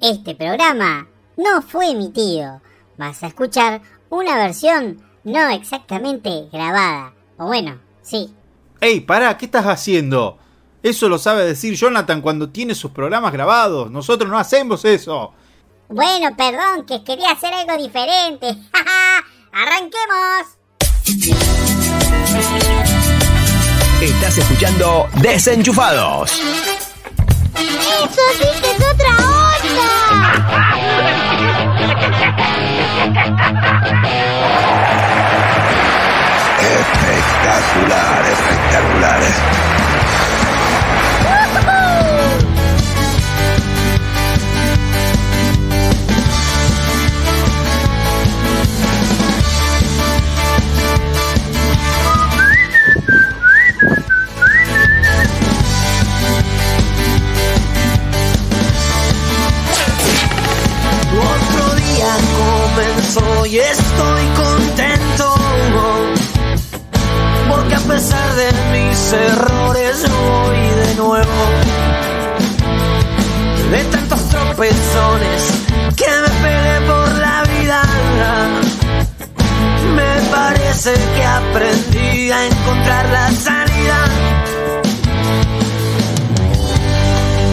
Este programa no fue emitido. Vas a escuchar una versión no exactamente grabada. O bueno, sí. ¡Ey, pará! ¿Qué estás haciendo? Eso lo sabe decir Jonathan cuando tiene sus programas grabados. Nosotros no hacemos eso. Bueno, perdón, que quería hacer algo diferente. ¡Arranquemos! Estás escuchando Desenchufados. ¡Eso sí que es otra onda! Espectacular, espectacular. Comenzó y estoy contento. Porque a pesar de mis errores voy de nuevo. De tantos tropezones que me pegué por la vida. Me parece que aprendí a encontrar la salida.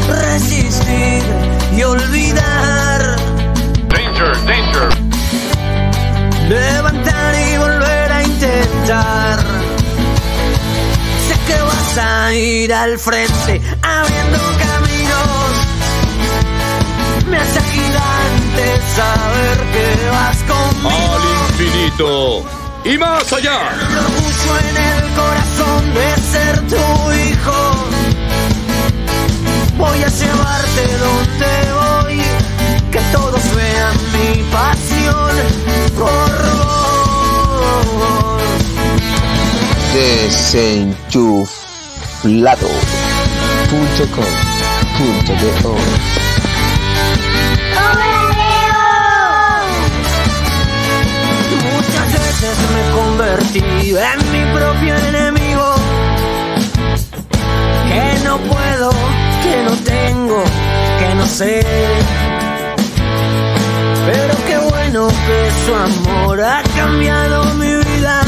Resistir y olvidar. Danger, danger. Levantar y volver a intentar. Sé que vas a ir al frente abriendo caminos. Me hace gigante saber que vas conmigo. Al infinito y más allá. El orgullo en el corazón de ser tu hijo. Voy a llevarte donde voy, que todos vean mi pasión por vos. Desenchuflado.com.do Muchas veces me convertí en mi propio enemigo. Que no puedo, que no tengo, que no sé. Pero qué bueno que su amor ha cambiado mi vida.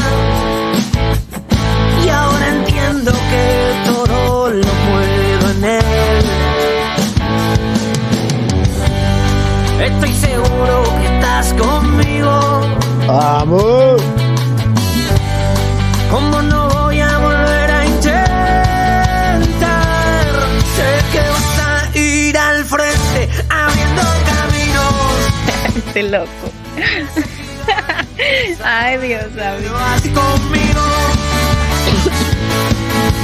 Y ahora entiendo que todo lo puedo en él. Estoy seguro que estás conmigo. Amor. ¿Cómo no Este loco. Ay, Dios mío. Vas conmigo.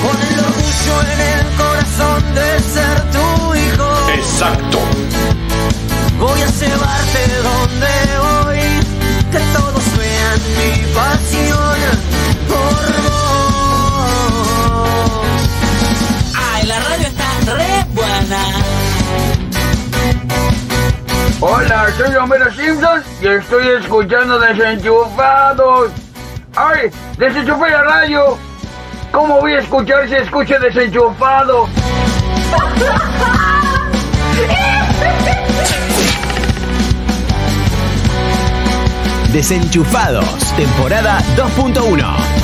Con el orgullo en el corazón de ser tu hijo. Exacto. Voy a llevarte donde voy. Que todos vean mi pasión por vos. Ay, la radio está re buena. Hola, soy Homero Simpson y estoy escuchando Desenchufados. ¡Ay! ¡Desenchufé la radio! ¿Cómo voy a escuchar si escucho desenchufado? Desenchufados, temporada 2.1.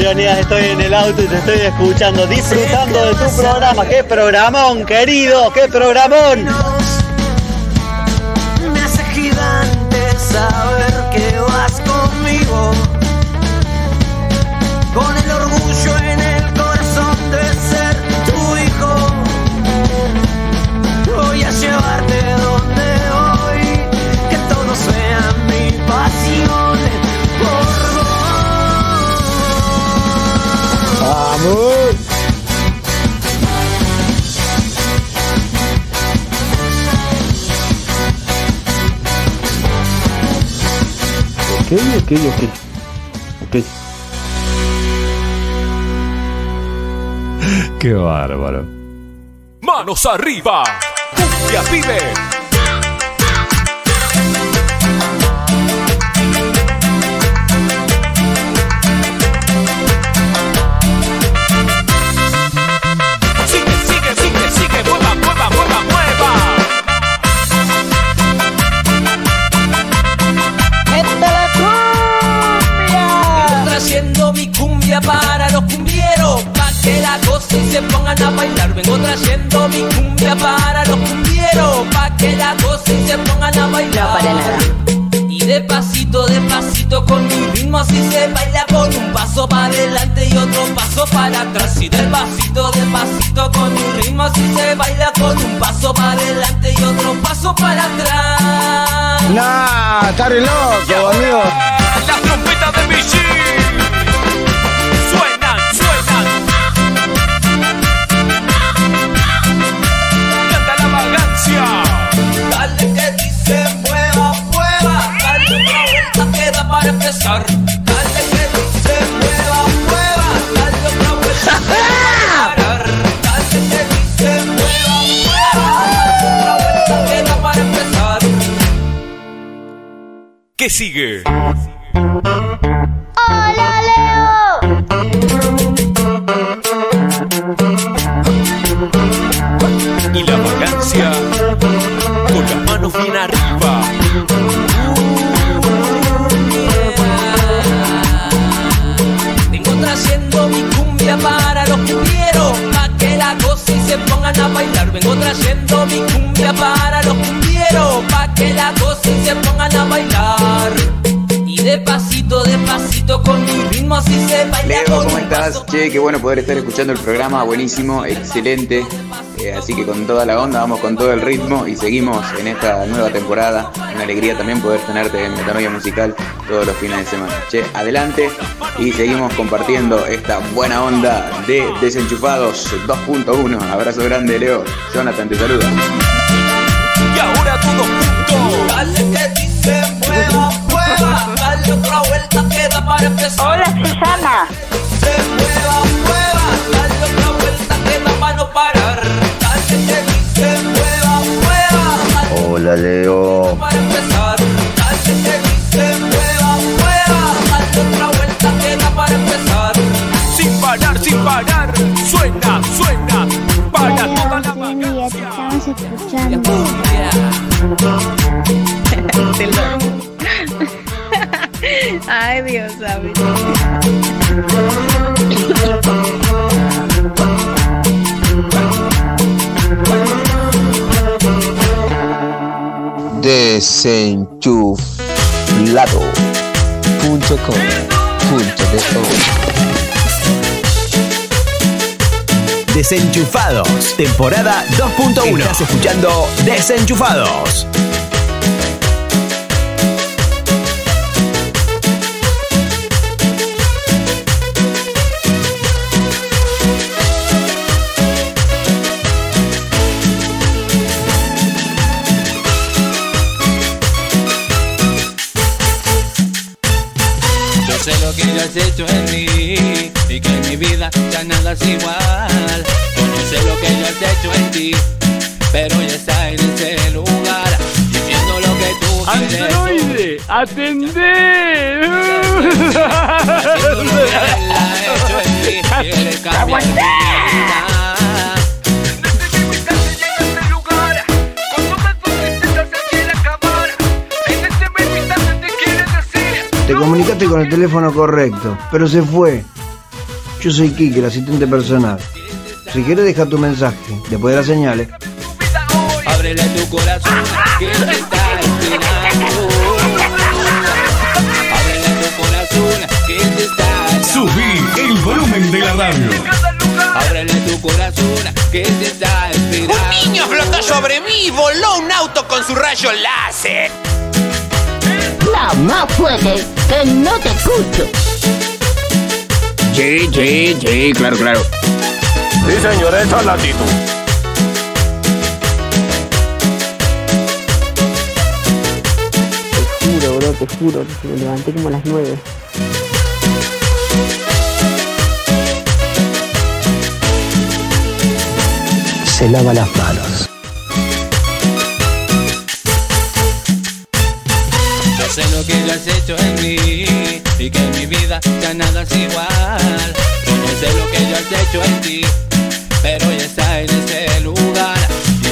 Leonidas, estoy en el auto y te estoy escuchando, disfrutando de tu programa. ¡Qué programón, querido! ¡Qué programón! Ok, ok, ok. Ok. Qué bárbaro. Manos arriba. Cumbia pibe. Trayendo mi cumbia para los cumbieros, pa' que la gocen y se pongan a bailar. No, para nada. Y de pasito, de pasito con mi ritmo así se baila con un paso para adelante y otro paso para atrás. Y de pasito, de pasito con mi ritmo así se baila con un paso para adelante y otro paso para atrás. Nah, está re loco, amigo. Las trompetas de Michi. Para empezar. Dale que dice mueva, mueva, dale otra vuelta parar. Dale que dice mueva, mueva, dale otra vuelta queda para empezar. ¿Qué sigue? Para los cumbieros, pa' que la y se pongan a bailar. Vengo trayendo mi cumbia para los cumbieros, pa' que la y se pongan a bailar. Y de pasito, de pasito con mi ritmo así se baila Leo, ¿cómo estás? Che, qué bueno poder estar escuchando el programa, buenísimo, excelente. Eh, así que con toda la onda, vamos con todo el ritmo y seguimos en esta nueva temporada. Una alegría también poder tenerte en Metanoia Musical todos los fines de semana. Che, adelante y seguimos compartiendo esta buena onda de Desenchufados 2.1. Abrazo grande, Leo. Jonathan te saluda. Y ahora todos juntos. Dale que dice Desenchufados, temporada 2.1. Estás escuchando Desenchufados. Yo sé lo que ya has hecho en mí y que en mi vida ya nada es igual. Vida. Te comunicaste con el teléfono correcto, pero se fue. Yo soy Kike, el asistente personal. Si quieres deja tu mensaje, después de las señales. Ábrele tu corazón Subí el volumen de la radio. Ábrele tu corazón que te está esperando. Un niño flotó sobre mí y voló un auto con su rayo láser. No más fuerte, que no te escucho. Sí, sí, sí, claro, claro. Sí, señor, esa es la actitud. Te juro, bro, te juro, me levanté como a las nueve. Se lava las manos. Yo sé lo que ya has hecho en mí y que en mi vida ya nada es igual. Yo no sé lo que ya has hecho en ti, pero ya está en ese lugar.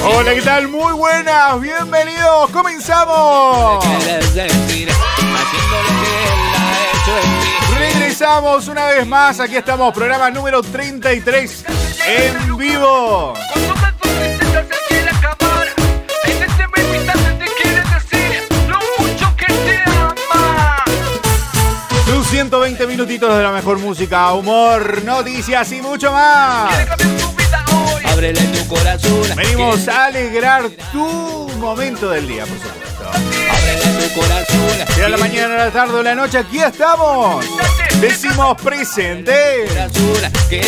Hola, ¿qué tal? Muy buenas, bienvenidos, comenzamos. Quieres decir, haciendo lo que él ha hecho en mí. avisamos una vez más, aquí estamos, programa número 33 en vivo. Tus 120 minutitos de la mejor música, humor, noticias y mucho más. Ábrele tu corazón. Venimos a alegrar tu momento del día, por supuesto. Ábrele tu corazón. Sea la mañana, la tarde o la noche, aquí estamos. Decimos presente. Que.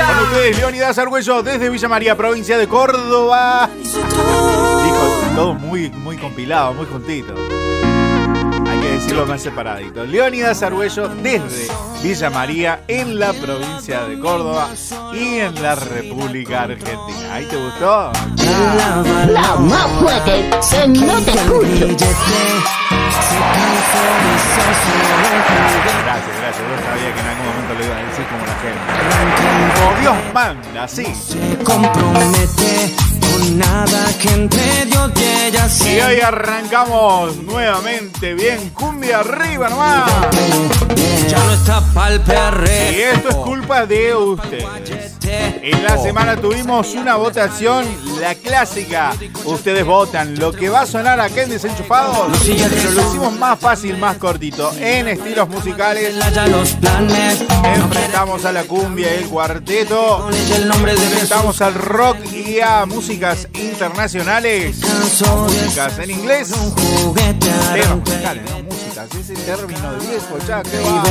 Con ustedes, Leonidas Argüello, desde Villa María, provincia de Córdoba. Dijo todo muy, muy compilado, muy juntito. Hay que decirlo más separadito. Leonidas Argüello, desde Villa María, en la provincia de Córdoba y en la República Argentina. ¿Ahí te gustó? La más fuerte, que no te escucho. Gracias, gracias. Yo sabía que en algún momento lo iba a decir como la gente. Dios manda, sí. Compromete con nada que entre Dios y ella Y hoy arrancamos nuevamente bien. Cumbia arriba nomás. Ya no está pa'l. Y esto es culpa de ustedes. En la semana tuvimos una votación, la clásica. Ustedes votan lo que va a sonar acá en Desenchufados, pero lo hicimos más fácil, más cortito. En estilos musicales, enfrentamos a la cumbia y el cuarteto, enfrentamos al rock y a músicas internacionales, músicas en inglés, temas musicales, no músicas, ese término de viejo ya, que va.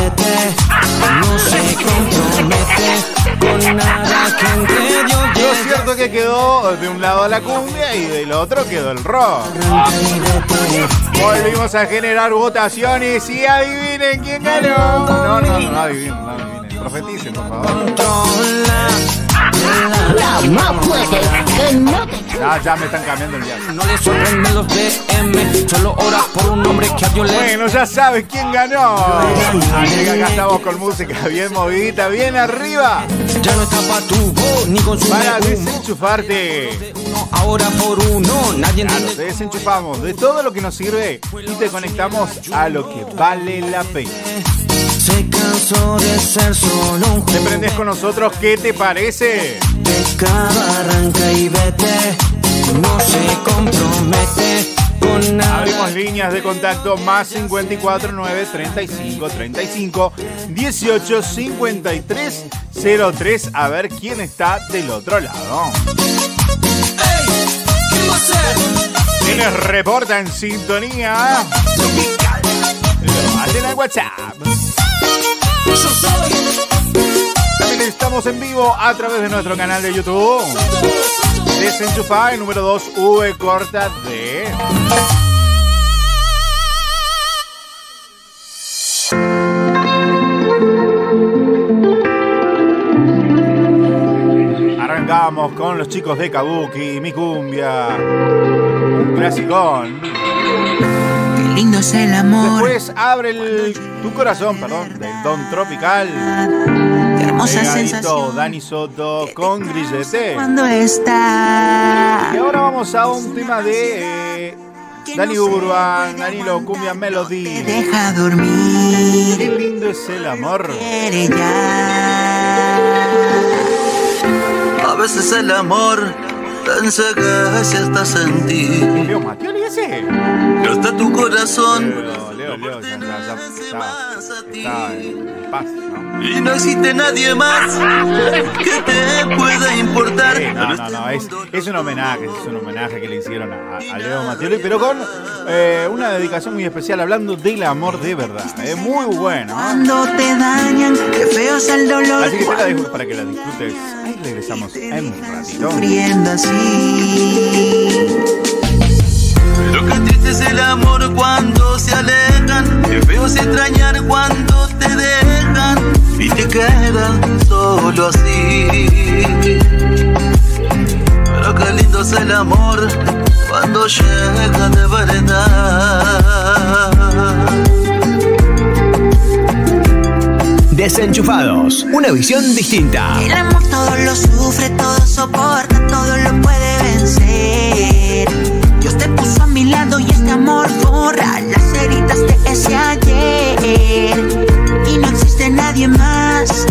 No se compromete con nada que entre Dios Lo cierto que quedó de un lado la cumbia y del otro quedó el rock. Volvimos a generar votaciones y adivinen quién ganó. No, no, no, no adivinen, no adivinen. Profeticen, por favor. La más fuerte, que no te Ya, ya me están cambiando el día. No le sorprenden los BM, solo ora por un hombre que a Dios le Bueno, ya sabes quién ganó. Así que acá estamos con música bien movidita, bien arriba. Ya no está pa' tu voz, ni con su Para desenchufarte. Ahora por uno, nadie Claro, entiende. te desenchufamos de todo lo que nos sirve y te conectamos a lo que vale la pena. Se cansó de ser solo un ¿Te prendes con nosotros? ¿Qué te parece? Arranca y vete. No se compromete con nada. Abrimos líneas de contacto más 54 9 35 35 18 53 03 a ver quién está del otro lado. Quienes reportan sintonía lo hacen al WhatsApp. También estamos en vivo a través de nuestro canal de YouTube. Desenchufá el número 2 V corta D. Arrancamos con los chicos de Kabuki, mi cumbia, un clasicón. Lindo es el amor. Después abre el, tu corazón, perdón, del Don Tropical. Qué hermosa Pegadito, sensación. Dani Soto con Grillete. Cuando está. Y ahora vamos a un tema de eh, Dani Urban, Danilo Cumbia Melody. Deja dormir. Qué lindo es el amor. A veces el amor en ti. Leo Matioli ese. No está tu corazón Leo, Leo, Leo, ya, ya, ya, ya, está en paz, ¿no? y no existe nadie más que te pueda no, es, es un homenaje, es un homenaje que le hicieron a, a Leo Matioli, pero con eh, una dedicación muy especial hablando del amor de verdad. Es muy bueno. ¿eh? Cuando te dañan, qué feo es el dolor. Así que te la dejo para que la disfrutes. Ahí regresamos en un ratito. Sufriendo así. Pero qué triste es el amor cuando se alejan. Qué feo es extrañar cuando te dejan y te quedan solo así. Pero qué lindo es el amor cuando llega de verdad. Desenchufados, una visión distinta. El amor todo lo sufre, todo soporta, todo lo puede vencer. Dios te puso a mi lado y este amor borra las heridas de ese ayer. Y no existe nadie más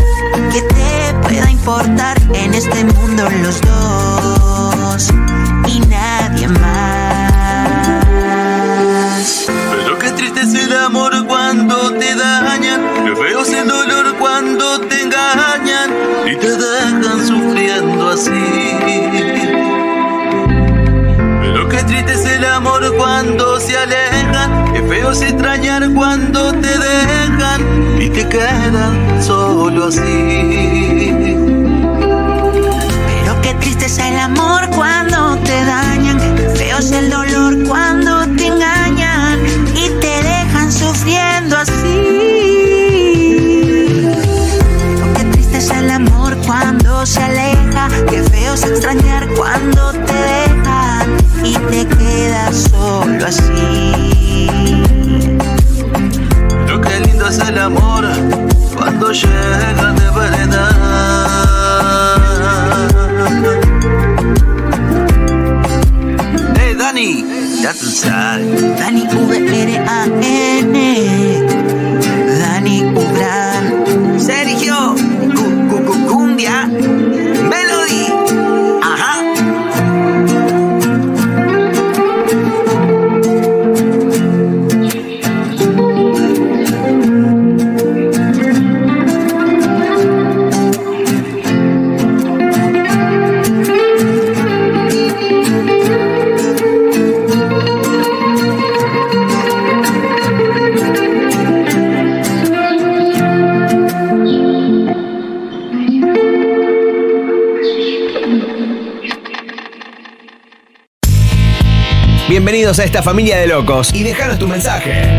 que te pueda importar en este mundo los dos. Y nadie más. Pero qué triste es el amor cuando te dañan, qué feo es el dolor cuando te engañan y te dejan sufriendo así. Pero qué triste es el amor cuando se alejan, qué feo es extrañar cuando te dejan y te quedan solo así. El amor cuando te dañan, feo es el dolor cuando te engañan y te dejan sufriendo así. Qué triste es el amor cuando se aleja, qué feo es extrañar cuando te a esta familia de locos y déjanos tu mensaje.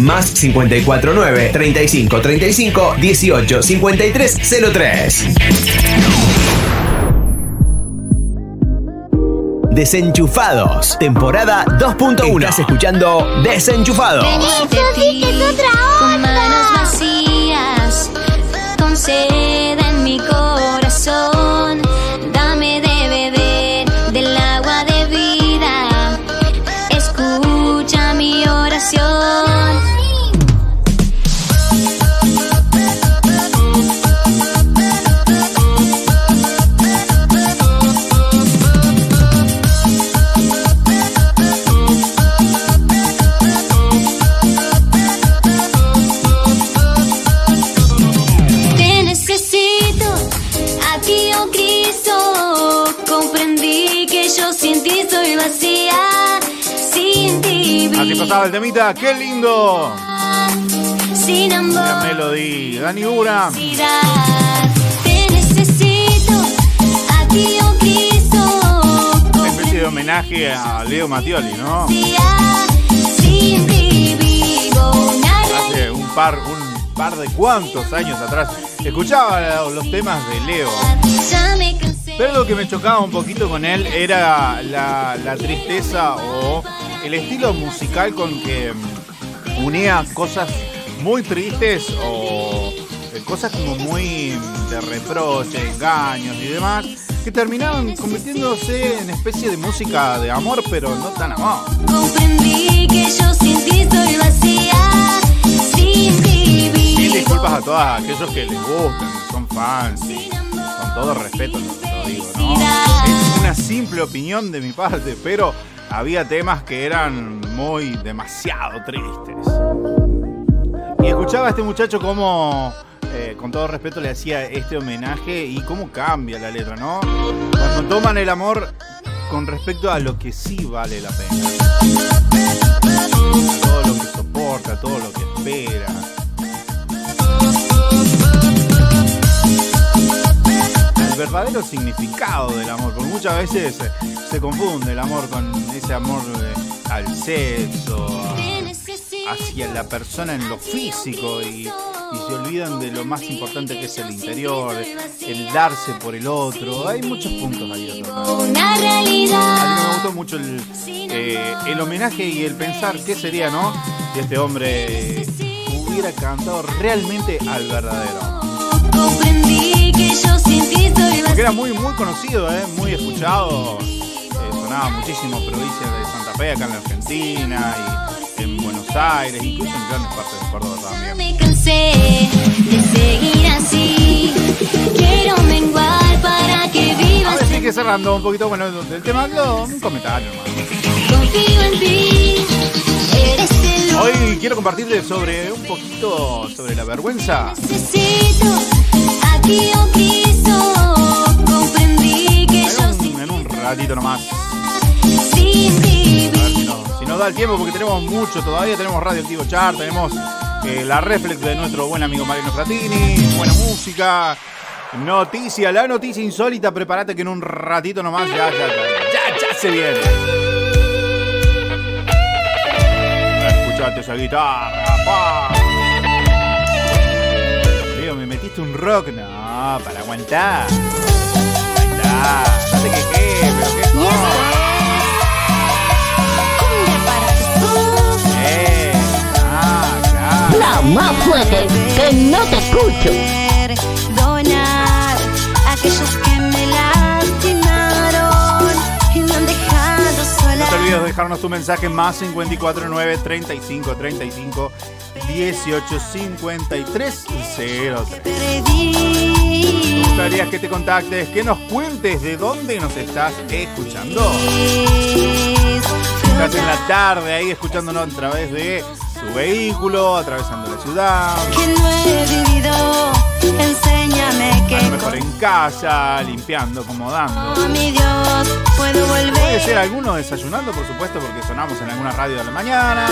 Más 549 35 35 18 53 03. Desenchufados, temporada 2.1. Estás escuchando Desenchufados. Con manos vacías, con pasaba el temita. ¡Qué lindo! sin La melodía. Dani Ura. Te necesito, a ti oh Cristo. Una especie de homenaje a Leo Mattioli, ¿no? Sin ti vivo una Hace un par, un par de cuantos años atrás. Escuchaba los temas de Leo. Pero lo que me chocaba un poquito con él era la, la tristeza o el estilo musical con que mm, unía cosas muy tristes o eh, cosas como muy de reproche, engaños y demás, que terminaban convirtiéndose en especie de música de amor, pero no tan amor. Comprendí que yo sin ti soy vacía, sin Mil disculpas a todos aquellos que les gustan, que son fans, y con todo respeto lo, lo digo, ¿no? Es una simple opinión de mi parte, pero había temas que eran muy demasiado tristes. Y escuchaba a este muchacho como, eh, con todo respeto, le hacía este homenaje y cómo cambia la letra, ¿no? Cuando toman el amor con respecto a lo que sí vale la pena. Todo lo que soporta, todo lo que espera. Verdadero significado del amor, porque muchas veces se confunde el amor con ese amor al sexo, a- hacia la persona en lo físico y, y se olvidan de lo más importante que es el interior, el darse por el otro. Hay muchos puntos ahí a mí me gustó mucho el, eh, el homenaje y el pensar qué sería, ¿no? Si este hombre hubiera cantado realmente al verdadero. Comprendí que era muy, muy conocido, ¿eh? muy escuchado. eh, sonaba muchísimo provincia de Santa Fe, acá en la Argentina y en Buenos Aires, incluso en grandes partes de Córdoba también. Me cansé de seguir así. Quiero menguar para que vivas. ver, sí que cerrando un poquito, bueno, del tema, no, un comentario nomás. Confío en ti. Hoy quiero compartirles sobre un poquito sobre la vergüenza. necesito. Aquí o ratito nomás. sin vivir. Si si nos da el tiempo, porque tenemos mucho todavía, tenemos Radio Activo Chart, tenemos eh, la reflex de nuestro buen amigo Mariano Fratini, buena música, noticia, la noticia insólita, prepárate que en un ratito nomás ya, ya, ya, ya, ya se viene. Escuchate esa guitarra, pa. Me metiste un rock, no, para aguantar. Aguantar, no te quejes, pero qué cosa. Eh, ah, claro. La más fuerte, que no te escucho. Perdonar a aquellos que me lastimaron y me han dejado No te sola. olvides de dejarnos tu mensaje más 549 35 35 18 53 03. Perdí. Me gustaría que te contactes, que nos cuentes de dónde nos estás escuchando. Estás en la tarde ahí escuchándonos a través de tu vehículo, atravesando la ciudad, Que no he vivido, enséñame a lo mejor en casa, limpiando, acomodando. con mi Dios puedo Puede volver. ser alguno desayunando, por supuesto, porque sonamos en alguna radio de la mañana.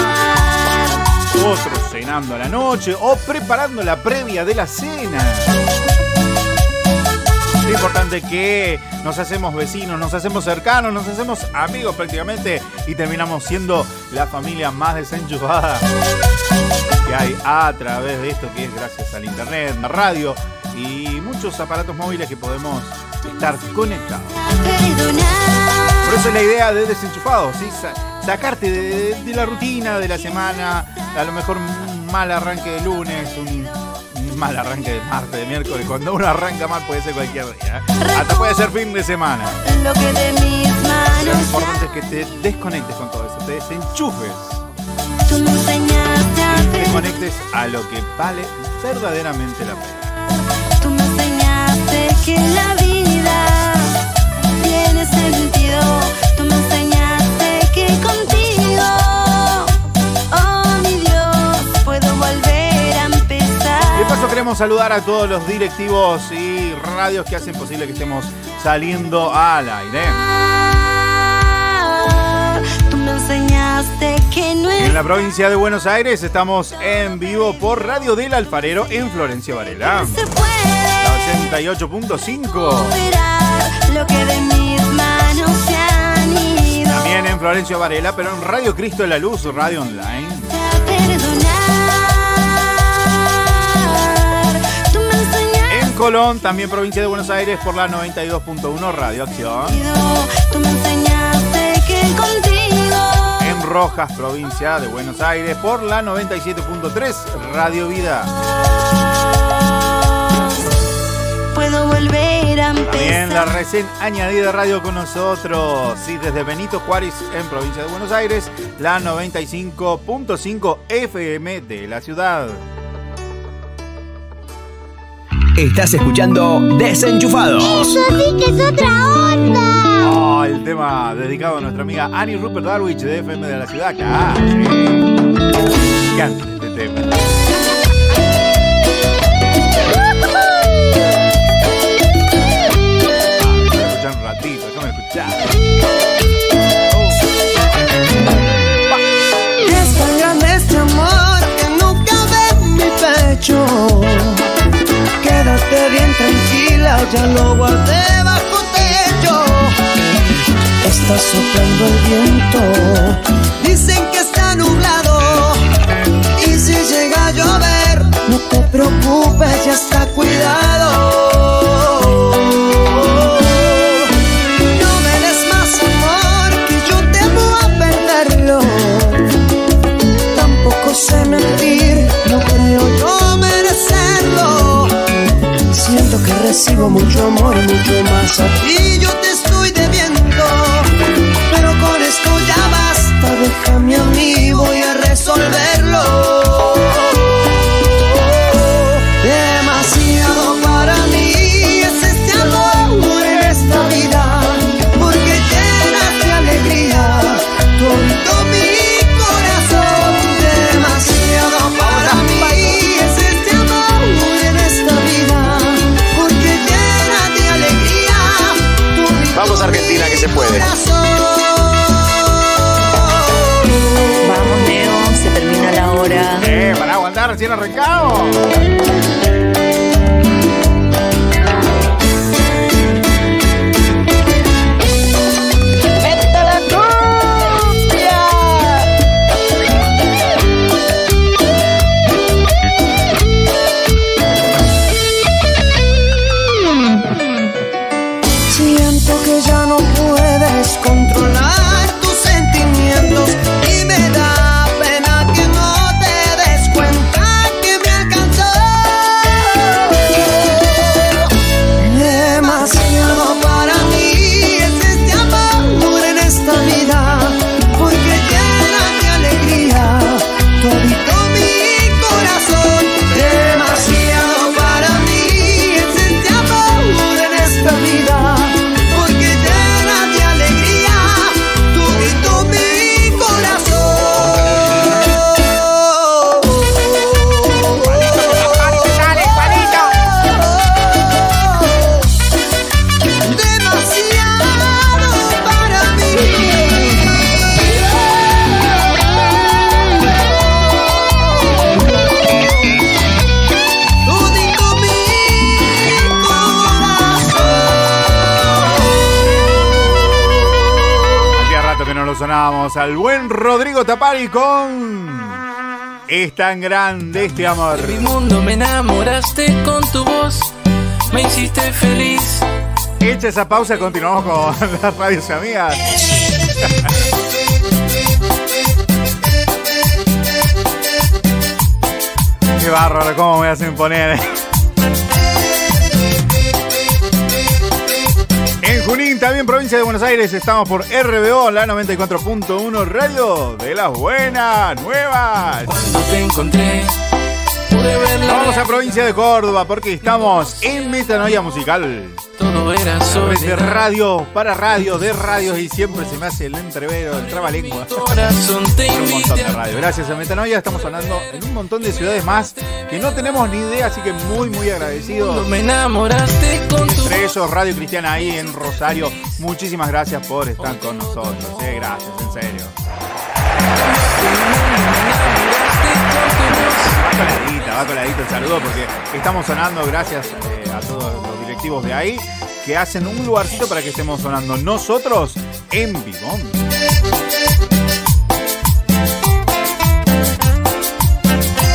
Otros cenando a la noche o preparando la previa de la cena. Lo importante es que nos hacemos vecinos, nos hacemos cercanos, nos hacemos amigos prácticamente y terminamos siendo la familia más desenchufada que hay a través de esto que es gracias al internet, la radio y muchos aparatos móviles que podemos estar conectados. Por eso es la idea de desenchufados, ¿sí? Sa- sacarte de, de la rutina de la semana, a lo mejor un mal arranque de lunes, un, un mal arranque de martes, de miércoles. Cuando uno arranca mal puede ser cualquier día. ¿eh? Hasta puede ser fin de semana. Lo que de mis Lo manos importante es que te desconectes con todo eso, te desenchufes, tú me enseñaste a te conectes a lo que vale verdaderamente la pena. Tú me enseñaste que la vida tiene sentido. Queremos saludar a todos los directivos y radios que hacen posible que estemos saliendo al aire. Tú me enseñaste que no es En la provincia de Buenos Aires estamos en vivo por Radio del Alfarero en Florencio Varela. La 88.5. Florencio Varela, pero en Radio Cristo de la Luz, Radio Online. En Colón, también provincia de Buenos Aires por la 92.1 Radio Acción. En Rojas, provincia de Buenos Aires por la 97.3 Radio Vida. Puedo volver a También la recién añadida radio con nosotros. Sí, desde Benito Juárez en provincia de Buenos Aires, la 95.5 FM de la ciudad. Estás escuchando Desenchufados. Eso sí que es otra onda. Oh, el tema dedicado a nuestra amiga Annie Rupert Darwich de FM de la ciudad. Acá, sí. Este tema. Ya lo guardé bajo techo. Está soplando el viento, dicen que está nublado. Y si llega a llover, no te preocupes, ya está cuidado. Recibo mucho amor, mucho más. Yo recién arrancamos. Sonábamos al buen Rodrigo Tapari con. Es tan grande este amor. Mi mundo me enamoraste con tu voz, me hiciste feliz. Hecha esa pausa, continuamos con las radios amigas. Qué bárbaro, cómo me hacen poner. También provincia de Buenos Aires, estamos por RBO, la 94.1 Radio de las Buenas Nuevas. Cuando te encontré, Vamos a provincia de Córdoba porque estamos en Metanoia Musical. de radio, para radio, de radios y siempre se me hace el entrevero, el trabalengua. Un montón de radio. Gracias a Metanoia estamos sonando en un montón de ciudades más que no tenemos ni idea, así que muy, muy agradecidos. Me enamoraste con Entre ellos, Radio Cristiana ahí en Rosario. Muchísimas gracias por estar con nosotros. eh, gracias, en serio. Va coladita el saludo porque estamos sonando gracias eh, a todos los directivos de ahí que hacen un lugarcito para que estemos sonando nosotros en vivo.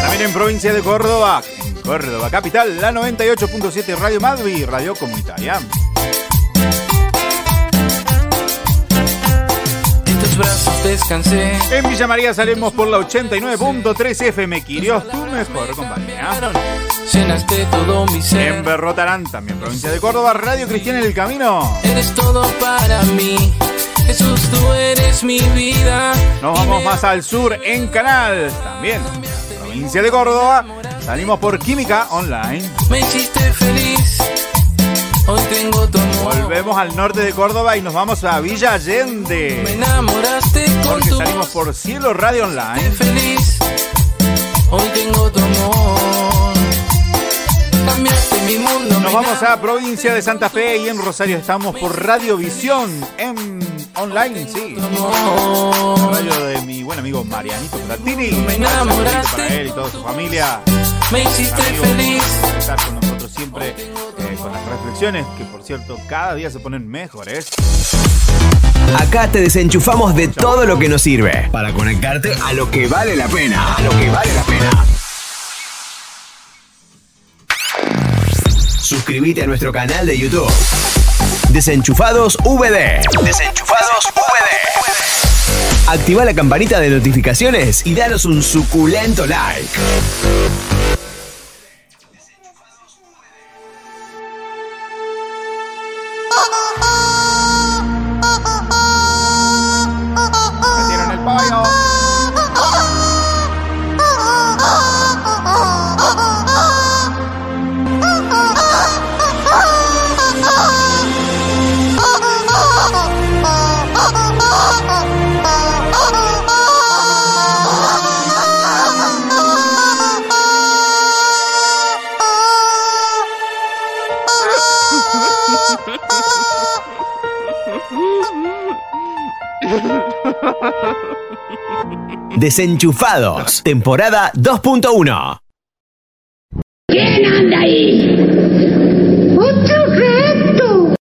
También en provincia de Córdoba, en Córdoba capital, la 98.7 Radio Madvi, Radio Comunitaria. En descansé. En Villa María salimos por la 89.3 FM Quirios, tu mejor compañía. Llenaste todo mi ser. En Berrotarán, también provincia de Córdoba, Radio Cristiana en el Camino. Eres todo para mí. Jesús, tú eres mi vida. Nos vamos más al sur en Canal, también provincia de Córdoba. Salimos por Química Online. Me hiciste feliz. Hoy tengo tu amor. Volvemos al norte de Córdoba y nos vamos a Villa Me Allende. enamoraste con Porque tu salimos por Cielo Radio Online. feliz. Hoy tengo tu amor. Cambiaste mi mundo. Nos vamos a provincia de Santa Fe y en Rosario estamos por Radiovisión en online, sí. Radio de mi buen amigo Marianito Platini. Me enamoraste. Para él y toda su familia. Me hiciste Amigos, feliz. por estar con nosotros siempre eh, con las reflexiones que por cierto cada día se ponen mejores. Acá te desenchufamos de todo lo que nos sirve para conectarte a lo que vale la pena. A lo que vale la pena. Suscríbete a nuestro canal de YouTube. Desenchufados VD. Desenchufados VD. Activa la campanita de notificaciones y danos un suculento like. Desenchufados, temporada 2.1. ¿Quién anda ahí? ¡Otro gato!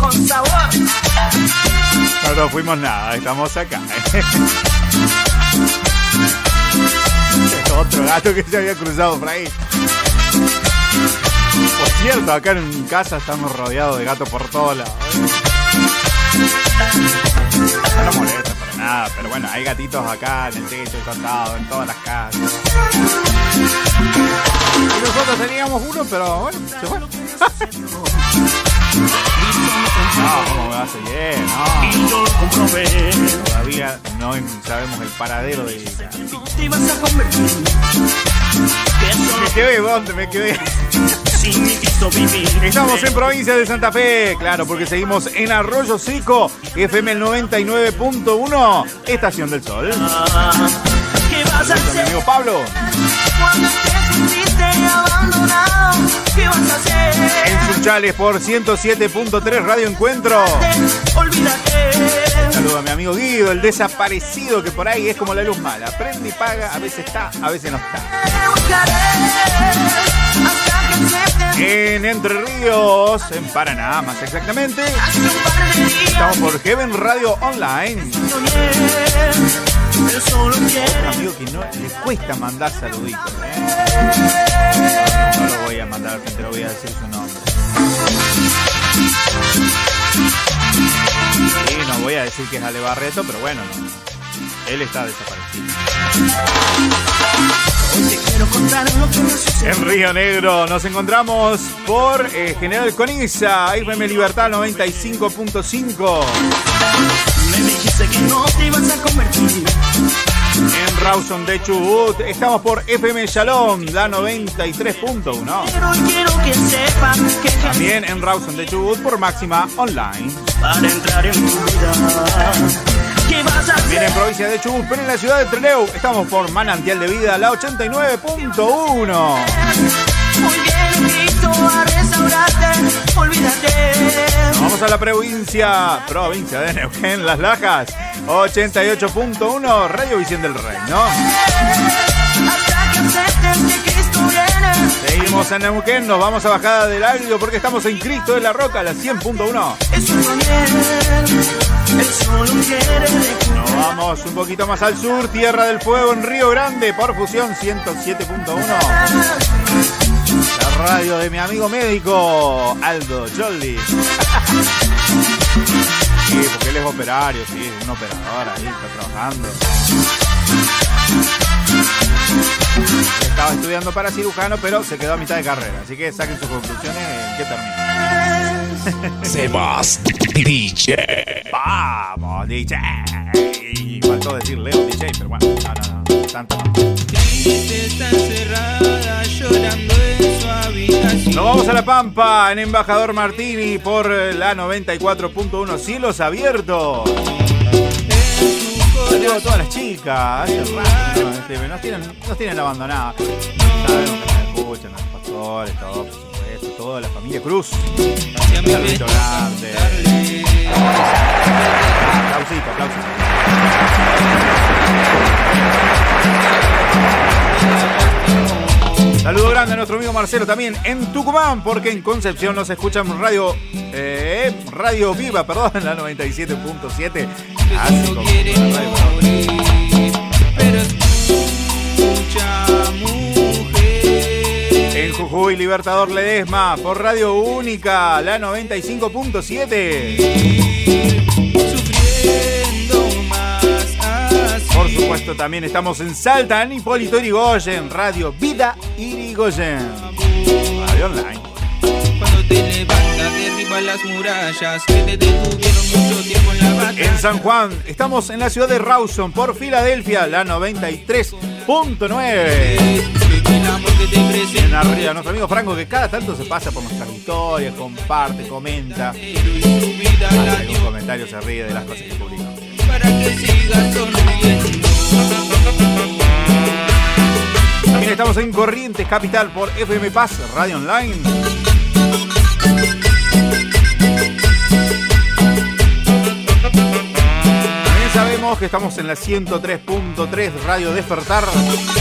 Con sabor. No nos fuimos nada, estamos acá. ¿eh? Otro gato que se había cruzado por ahí. Por cierto, acá en casa estamos rodeados de gatos por todos lados. ¿eh? No molesta para nada, pero bueno, hay gatitos acá en el techo, costado, en todas las casas. Y nosotros teníamos uno, pero bueno, se fue. No, ¿cómo me va a hacer bien? No. Todavía no sabemos el paradero de gatito. Te vas a convertir. Me quedé, ¿dónde me quedé? Estamos en provincia de Santa Fe, claro, porque seguimos en Arroyo Seco, FM el 99.1, Estación del Sol. ¿Qué vas a a mi hacer amigo Pablo. En Sunchales por 107.3 Radio Encuentro. Olvídate. Saludos a mi amigo Guido, el desaparecido que por ahí es como la luz mala. Prende y paga, a veces está, a veces no está. En Entre Ríos, en Paraná más exactamente. un. Estamos por Heaven Radio Online. Pero solo quiero amigo que no le cuesta mandar saluditos, ¿eh? No, lo voy a mandar frente, lo voy a decir su nombre. Sí, no voy a decir que es Ale Barreto, pero bueno, no. Él está desaparecido. Te. En Río Negro nos encontramos por eh, General Coniza, FM Libertad 95.5. Me dijiste que no te ibas a convertir. En Rawson de Chubut estamos por FM Shalom, la 93.1. Pero quiero que sepas que También en Rawson de Chubut por Máxima Online. para entrar en tu vida. ¿Qué vas a También hacer? en provincia de Chubut, pero en la ciudad de Trelew estamos por Manantial de Vida, la 89.1. A restaurarte. Olvídate. Nos vamos a la provincia, provincia de Neuquén, Las Lajas, 88.1, Radio Visión del Reino. Cristo viene. Seguimos en Neuquén, nos vamos a Bajada del Águido porque estamos en Cristo de la Roca, la 100.1. Es un miel. Él solo quiere Nos vamos un poquito más al sur, Tierra del Fuego en Río Grande, por fusión 107.1. Radio de mi amigo médico, Aldo Jolly. Sí, porque él es operario, sí, es un operador ahí, está trabajando. Estaba estudiando para cirujano, pero se quedó a mitad de carrera, así que saquen sus conclusiones en qué termina. Sebas DJ. ¡Vamos, DJ! Faltó decir Leo DJ, pero bueno, no, no, no, tanto no. está encerrada llorando en. Nos vamos a La Pampa en Embajador Martini por la 94.1 Cielos Abiertos. Saludos a todas las chicas. Este, Nos tienen, nos tienen abandonadas. Sabemos que nos escuchan, los pastores, todo, por supuesto, toda la familia Cruz. Un saludito grande. Aplausito, aplausito. Saludo grande a nuestro amigo Marcelo también en Tucumán, porque en Concepción nos escuchan radio, eh, radio Viva, perdón, la 97.7. Así como la radio En Jujuy, Libertador Ledesma, por Radio Única, la 95.7. Por supuesto, también estamos en Salta, en Hipólito Irigoyen, Radio Vida Irigoyen. Radio Online. Cuando te levantas derriba las murallas que te detuvieron mucho tiempo en la batalla. En San Juan, estamos en la ciudad de Rawson, por Filadelfia, la 93.9. En arriba, nuestro amigo Franco, que cada tanto se pasa por nuestras historias, comparte, comenta. Hace algún comentario, se ríe de las cosas que publicamos. Para que sigas sonriendo. También Estamos en Corrientes Capital por FM Paz Radio Online. También sabemos que estamos en la 103.3 Radio Despertar.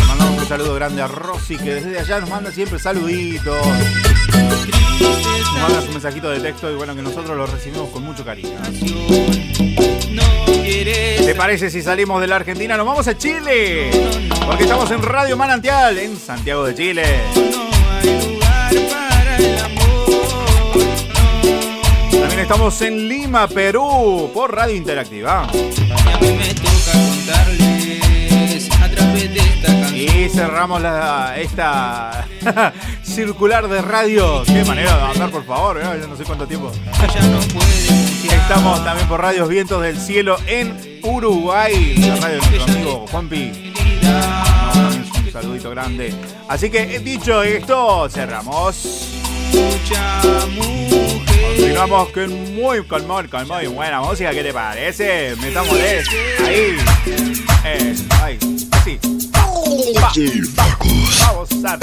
Mandamos un saludo grande a Rosy que desde allá nos manda siempre saluditos. Nos manda su mensajito de texto y bueno que nosotros lo recibimos con mucho cariño. ¿Te parece si salimos de la Argentina? Nos vamos a Chile. Porque estamos en Radio Manantial, en Santiago de Chile. También estamos en Lima, Perú, por Radio Interactiva. Y cerramos la, esta circular de radio. Qué manera de avanzar, por favor. ¿eh? Ya no sé cuánto tiempo. Estamos también por Radios Vientos del Cielo en Uruguay. La radio de nuestro amigo Juanpi. Un saludito grande. Así que dicho esto, cerramos. Continuamos con muy calmón, con muy buena música. ¿Qué te parece? Metámosle ahí. Eh, ahí. Sí. Vamos a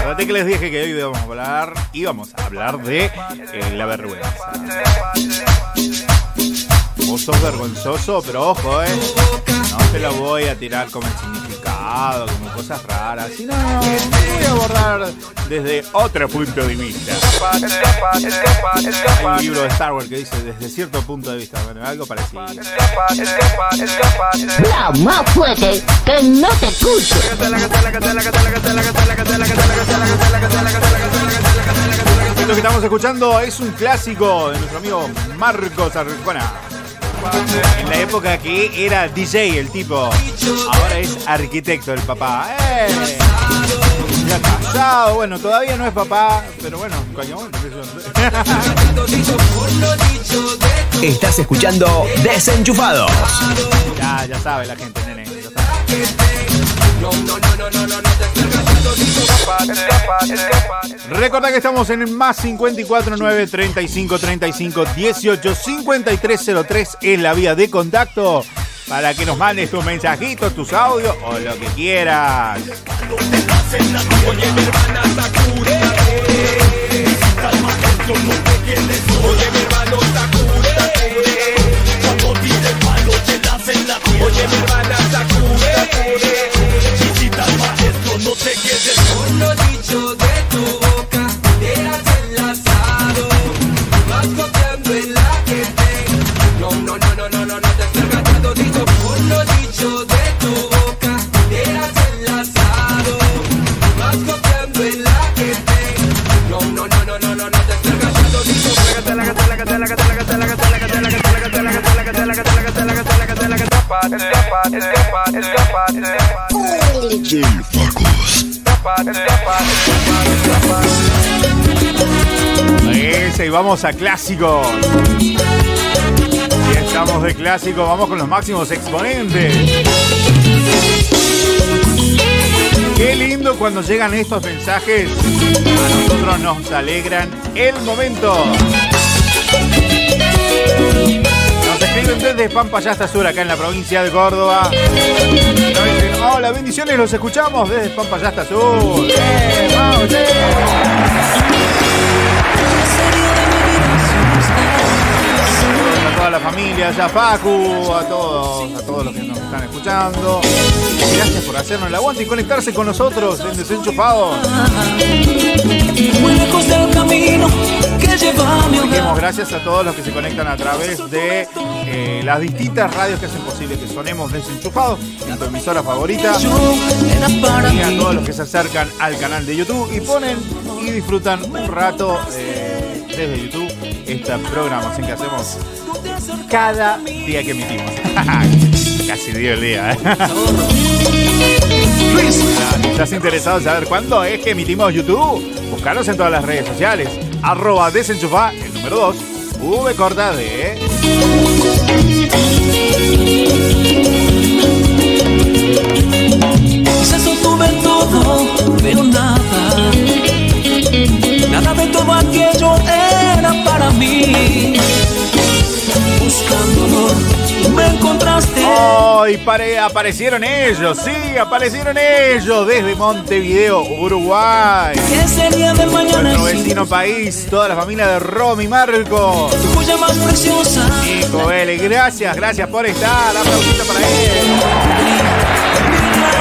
Fíjate que les dije que hoy íbamos a hablar, íbamos a hablar de eh, la vergüenza. Vos sos vergonzoso, pero ojo, eh. No te lo voy a tirar como el significado, como cosas raras, sino voy a abordar desde otro punto de vista. Hay un libro de Star Wars que dice desde cierto punto de vista, bueno, algo parecido. La más fuerte, que no te escucho. Esto que estamos escuchando es un clásico de nuestro amigo Marcos Arjona. En la época que era DJ el tipo, ahora es arquitecto el papá. ¡Eh! Ya casado, bueno, todavía no es papá, pero bueno, coño, bueno. Estás escuchando Desenchufados. Ya, ya sabe la gente, nene. ya sabe. Recordá que estamos en más 54 9 35 35 18 53 03 es la vía de contacto para que nos mandes tus mensajitos, tus audios o lo que quieras. Oye mi hermana no te quedes. Lo dicho de Ese, y vamos a clásicos. Y estamos de clásico, vamos con los máximos exponentes. Qué lindo cuando llegan estos mensajes. A nosotros nos alegran el momento. Escriben desde Pampayasta Sur, acá en la provincia de Córdoba. Hola, bendiciones, los escuchamos desde Pampayasta Sur. ¡Eh, vamos, eh! Toda la familia, a Facu, a todos, a todos los que nos están escuchando. Gracias por hacernos el aguante y conectarse con nosotros en Desenchufados. Muy lejos del camino que lleva mi Demos gracias a todos los que se conectan a través de eh, las distintas radios que hacen posible que sonemos desenchufados en tu emisora favorita. Y a todos los que se acercan al canal de YouTube y ponen y disfrutan un rato eh, desde YouTube esta programación que hacemos cada día que emitimos. Casi dio el día. ¿eh? ¿Estás interesado en saber cuándo es que emitimos YouTube? Búscanos en todas las redes sociales. Arroba desenchufá, el número 2. V corta de. Quizás obtuve todo, pero nada. Nada de todo aquello era para mí. Buscando amor, me encontraste. Hoy pare- aparecieron ellos, sí, aparecieron ellos desde Montevideo, Uruguay. ¿Qué sería del mañana Nuestro vecino país, toda la familia de Romy Marco. más preciosa. Nico Vélez, gracias, gracias por estar. Aplausito para él.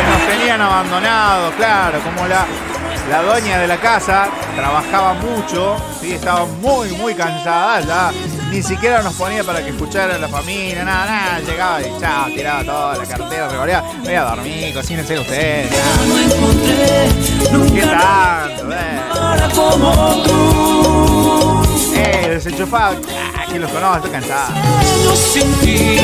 Nos tenían abandonados, claro, como la, la dueña de la casa trabajaba mucho, sí, estaba muy, muy cansada ya. Ni siquiera nos ponía para que escuchara la familia, nada, nada. Llegaba y chao, tiraba toda la cartera, revolía. Voy a dormir, cocínense ustedes. ¿Qué tanto, eh? Eh, desenchufado. Ah, ¿Quién los conoce? Estoy cansado. Yo sin ti,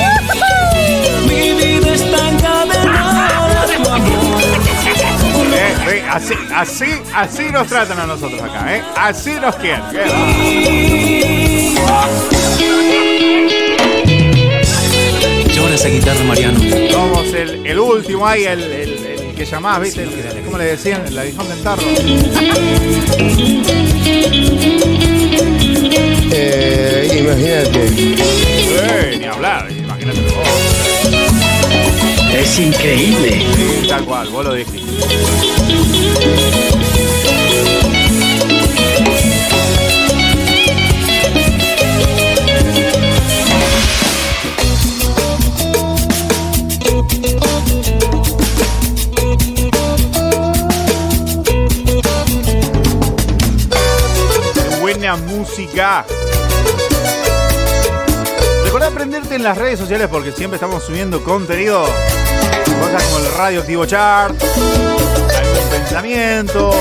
mi vida está encadenada tu amor. Eh, eh, así, así, así nos tratan a nosotros acá, ¿eh? Así nos quieren. ¿qué va? Llora esa guitarra, Mariano. Somos el, el último ahí, el, el- el que llamás, ¿viste? El- ¿Cómo le decían? El aguijón del tarro. Eh, imagínate. Eh, ni hablar. Es increíble. Sí, tal cual, vos lo dijiste. Buena música. Recordá prenderte en las redes sociales porque siempre estamos subiendo contenido. Cosas como el Radio Activo Chart, algún pensamiento.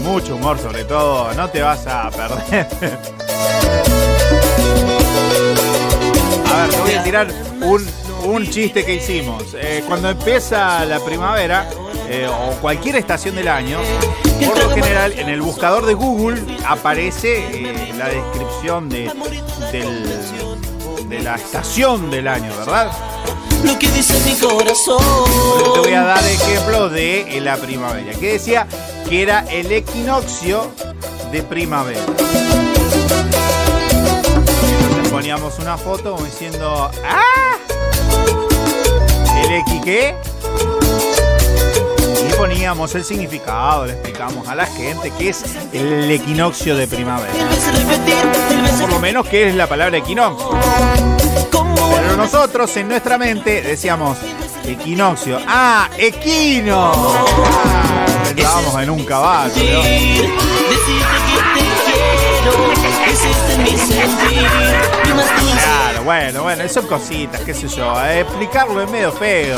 Mucho humor sobre todo, no te vas a perder. A ver, te voy a tirar un, un chiste que hicimos. Eh, cuando empieza la primavera, eh, o cualquier estación del año, por lo general en el buscador de Google aparece eh, la descripción de, del- de la estación del año, ¿verdad? Lo que dice mi corazón. Te voy a dar ejemplo de eh, la primavera, que decía que era el equinoccio de primavera. Entonces poníamos una foto como diciendo, ¡ah! ¿El equi qué? Y poníamos el significado, le explicamos a la gente qué es el equinoccio de primavera. Por lo menos qué es la palabra equinoccio. Pero nosotros en nuestra mente decíamos equinoccio. ¡Ah! ¡Equino! Ah, Estábamos en un caballo. ¿no? Claro, bueno, bueno, son cositas, qué sé yo. eh, explicarlo es medio feo.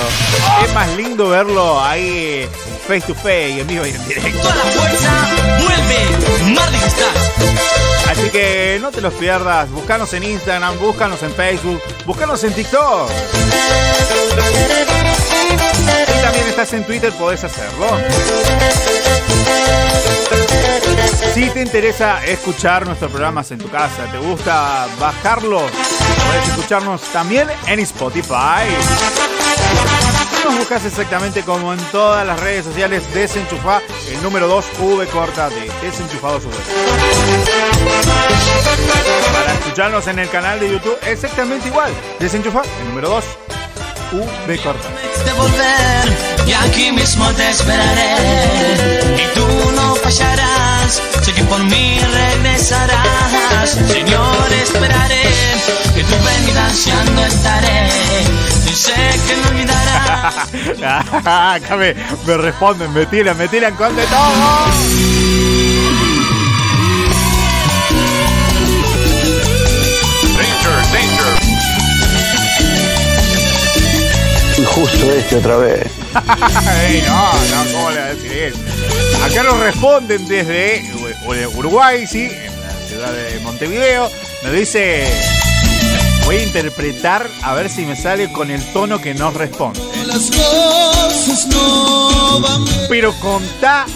Es más lindo verlo ahí face to face, en vivo y en directo. Así que no te los pierdas. Búscanos en Instagram, búscanos en Facebook, búscanos en TikTok. Si también estás en Twitter, podés hacerlo. Si te interesa escuchar nuestros programas en tu casa, te gusta bajarlo, puedes escucharnos también en Spotify. Nos buscas exactamente como en todas las redes sociales Desenchufa, el número 2 V corta de Desenchufados V. Para escucharnos en el canal de YouTube, exactamente igual. Desenchufa, el número 2 V corta. de volver y aquí mismo te esperaré y tú no fallarás sé que por mí regresarás Señor esperaré que tu venida ansiando estaré y sé que me olvidarás Acá me, me responden, me tiran, me tiran con de todo. Y justo este otra vez. Ey, no, no, ¿cómo le va a decir eso? Acá nos responden desde Ur- Uruguay, sí, en la ciudad de Montevideo. Nos dice, voy a interpretar a ver si me sale con el tono que nos responde. las cosas no van Pero contá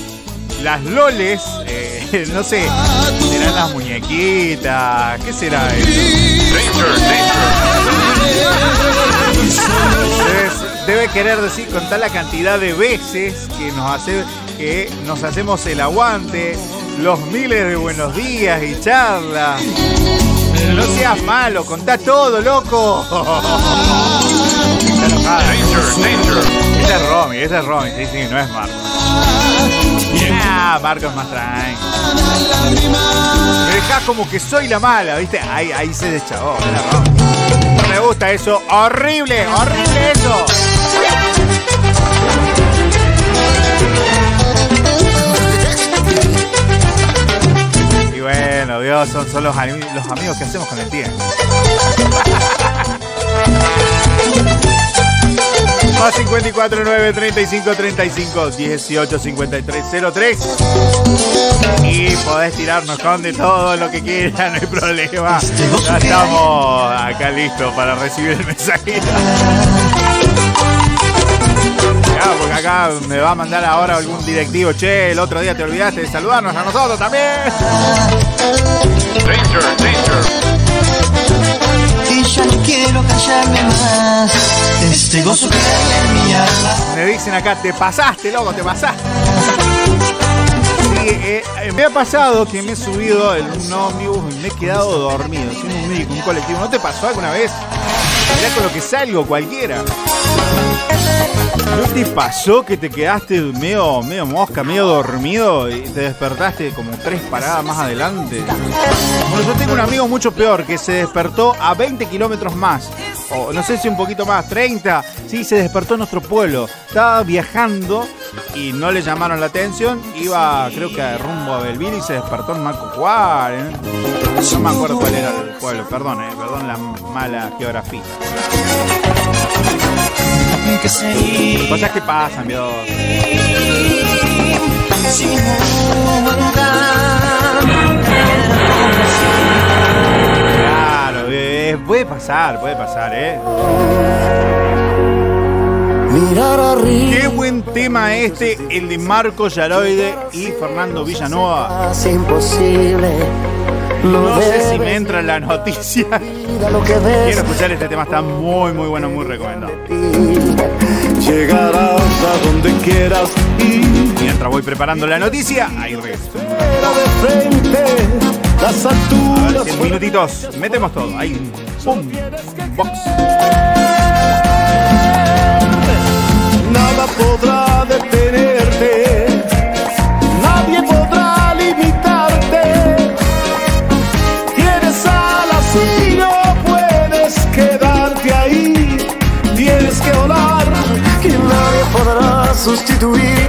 las loles, eh, no sé, serán las muñequitas, ¿qué será eso? Debes- debe querer decir contar la cantidad de veces que nos hace que nos hacemos el aguante, los miles de buenos días y charlas. No seas malo, contá todo, loco. Está enojada. Esa es Romy, esa es Romy, sí, sí, no es Marco. Ah, Marcos más tranqui. Me dejás como que soy la mala, ¿viste? Ahí, ahí se deschavó. No me gusta eso. Horrible, horrible eso. Bueno, Dios, son, son los, los amigos que hacemos con el tiempo. Más 54 9 35 35 18 53 03 Y podés tirarnos con de todo lo que quieras, no hay problema. Ya estamos acá listos para recibir el mensajito. Porque acá me va a mandar ahora algún directivo. Che, el otro día te olvidaste de saludarnos a nosotros también. Danger, danger. Y ya no quiero callarme más. Este gozo que hay en mi alma. Me dicen acá, te pasaste, loco, te pasaste. Sí, eh, eh, me ha pasado que me he subido en un ómnibus y me he quedado dormido. Sin un médico, un colectivo. ¿No te pasó alguna vez? Mirá con lo que salgo cualquiera. ¿No te pasó que te quedaste medio, medio mosca, medio dormido y te despertaste como tres paradas más adelante? Bueno, yo tengo un amigo mucho peor que se despertó a 20 kilómetros más. O no sé si un poquito más, 30. Sí, se despertó en nuestro pueblo. Estaba viajando y no le llamaron la atención. Iba, creo que a rumbo a Belville y se despertó en Marco Juárez. No me acuerdo cuál era el pueblo, perdón, eh, perdón la mala geografía. Cosas que pasan, Dios. Claro, eh, puede pasar, puede pasar, ¿eh? Mirar arriba. Qué buen tema este, el de Marco Yaroide y Fernando Villanueva. Es imposible. No sé si me entra en la noticia. que. Quiero escuchar este tema, está muy, muy bueno, muy recomendado. Llegarás a donde quieras y Mientras voy preparando la noticia, ahí regreso. A ver, alturas 100 minutitos, metemos todo. Ahí, pum, box. substituir.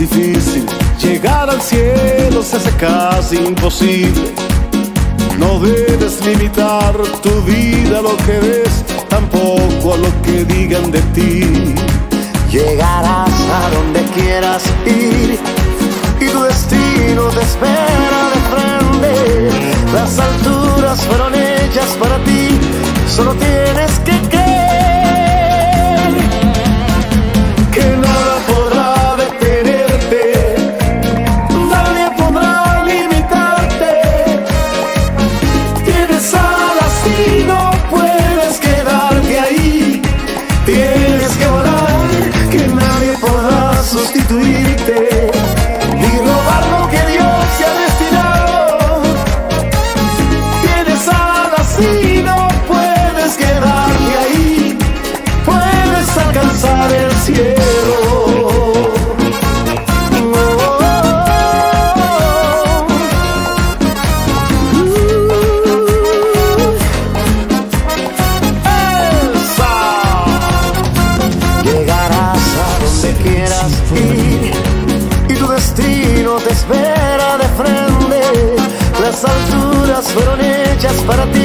Difícil, llegar al cielo se hace casi imposible. No debes limitar tu vida a lo que ves, tampoco a lo que digan de ti. Llegarás a donde quieras ir y tu destino te espera de frente. Las alturas fueron hechas para ti, solo tienes que espera de frente. Las alturas fueron hechas para ti,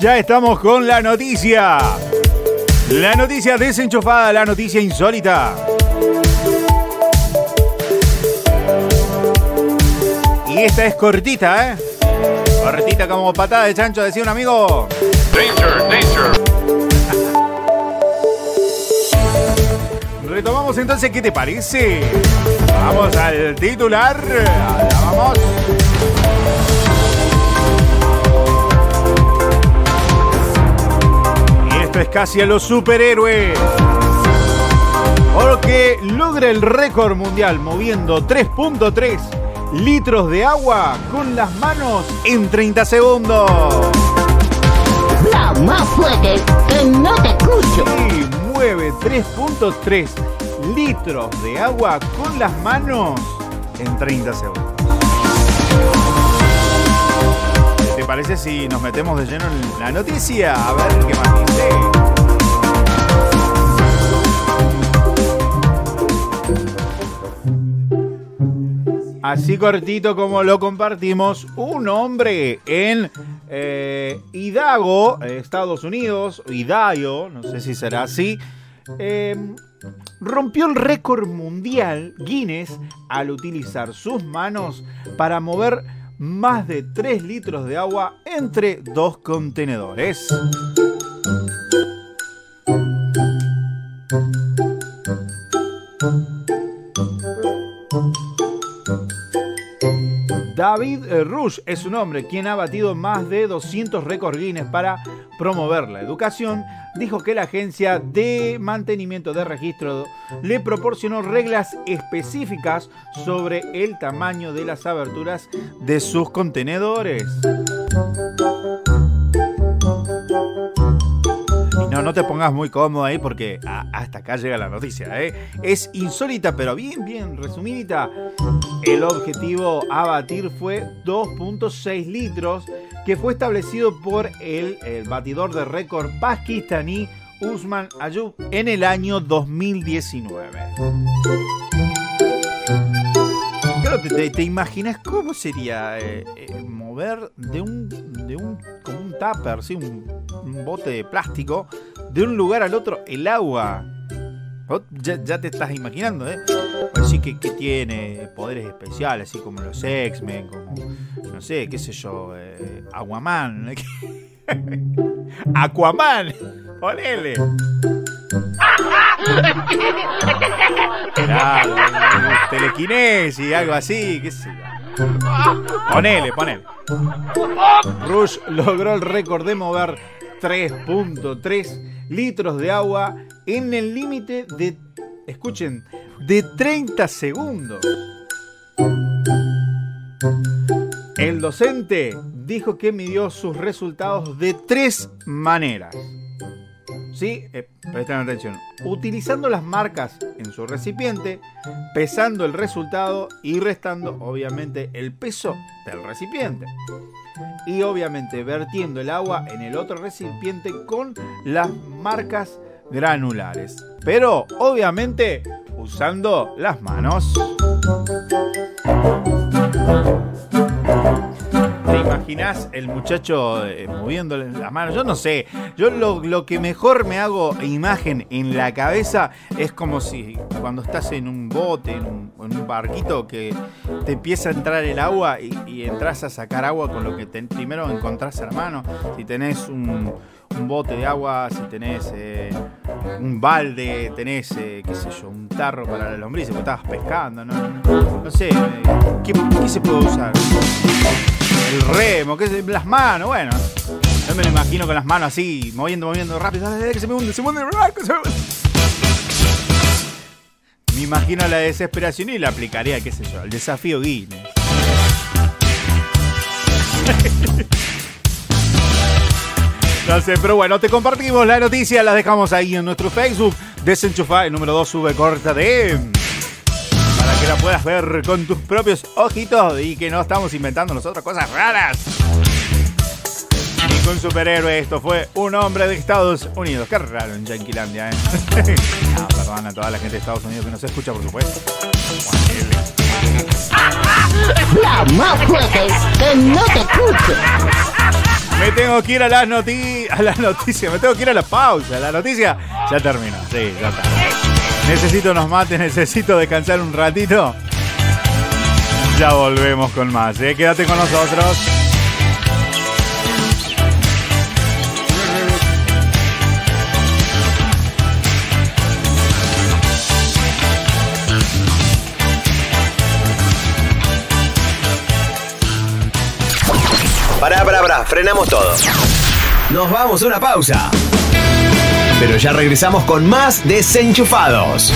ya estamos con la noticia. La noticia desenchufada, la noticia insólita. Y esta es cortita, ¿eh? Cortita como patada de chancho, decía un amigo. Danger, danger. Retomamos entonces, ¿qué te parece? Vamos al titular. Vamos. Es casi a los superhéroes. Porque logra el récord mundial moviendo 3.3 litros de agua con las manos en 30 segundos. La más fuerte, que no te escucho. Y mueve 3.3 litros de agua con las manos en 30 segundos. ¿Te parece si nos metemos de lleno en la noticia? A ver qué más dice. Así cortito como lo compartimos, un hombre en eh, Estados Unidos, Idaho, no sé si será así, eh, rompió el récord mundial Guinness al utilizar sus manos para mover más de 3 litros de agua entre dos contenedores. David eh, Rush es un hombre quien ha batido más de 200 récords Guinness para promover la educación. Dijo que la agencia de mantenimiento de registro le proporcionó reglas específicas sobre el tamaño de las aberturas de sus contenedores. No, te pongas muy cómodo ahí porque a- hasta acá llega la noticia. ¿eh? Es insólita, pero bien, bien resumidita. El objetivo a batir fue 2.6 litros, que fue establecido por el, el batidor de récord pakistaní Usman Ayub en el año 2019. Claro, te, imaginas cómo sería eh, eh, mover de un, de un, como un tupper, ¿sí? un bote de plástico, de un lugar al otro el agua. Ya, te estás imaginando, ¿eh? Así que, que tiene poderes especiales, así como los X-Men, como, no sé, qué sé yo, eh, Aquaman. Aquaman, ponele. Claro, telequinesis, algo así, qué sé yo. Ponele, ponele. Rush logró el récord de mover 3.3 litros de agua en el límite de, escuchen, de 30 segundos. El docente dijo que midió sus resultados de tres maneras. ¿Sí? Eh, presten atención. Utilizando las marcas en su recipiente, pesando el resultado y restando, obviamente, el peso del recipiente. Y obviamente vertiendo el agua en el otro recipiente con las marcas granulares. Pero obviamente usando las manos. ¿Te imaginas el muchacho eh, moviéndole las manos? Yo no sé. Yo lo, lo que mejor me hago imagen en la cabeza es como si cuando estás en un bote, en un, en un barquito, que te empieza a entrar el agua y, entras a sacar agua con lo que te- primero encontrás a la mano. Si tenés un, bote de agua, si tenés eh, un balde, tenés, eh, qué sé yo, un tarro para la lombriz, porque estabas pescando, ¿no? No sé, eh, ¿qué, qué se puede usar? El remo, ¿qué es? las manos, bueno. Yo me lo imagino con las manos así, moviendo, moviendo rápido, que se me hunde, se me hunde, ¡ah, que me imagino la desesperación y la aplicaría, qué sé yo, el desafío Guinness. No sé, pero bueno, te compartimos la noticia, la dejamos ahí en nuestro Facebook. Desenchufa, el número 2 sube corta de. Que la puedas ver con tus propios ojitos y que no estamos inventando nosotros cosas raras. Ningún superhéroe, esto fue un hombre de Estados Unidos. Qué raro en Yanquilandia, ¿eh? ah, perdón a toda la gente de Estados Unidos que nos escucha, por supuesto. La más fuerte, que no te escuche. Me tengo que ir a las noticias, a las noticias, me tengo que ir a la pausa. La noticia ya terminó, sí, ya está. Necesito unos mates, necesito descansar un ratito. Ya volvemos con más, ¿eh? Quédate con nosotros. Pará, pará, pará, frenamos todo. Nos vamos a una pausa. Pero ya regresamos con más desenchufados.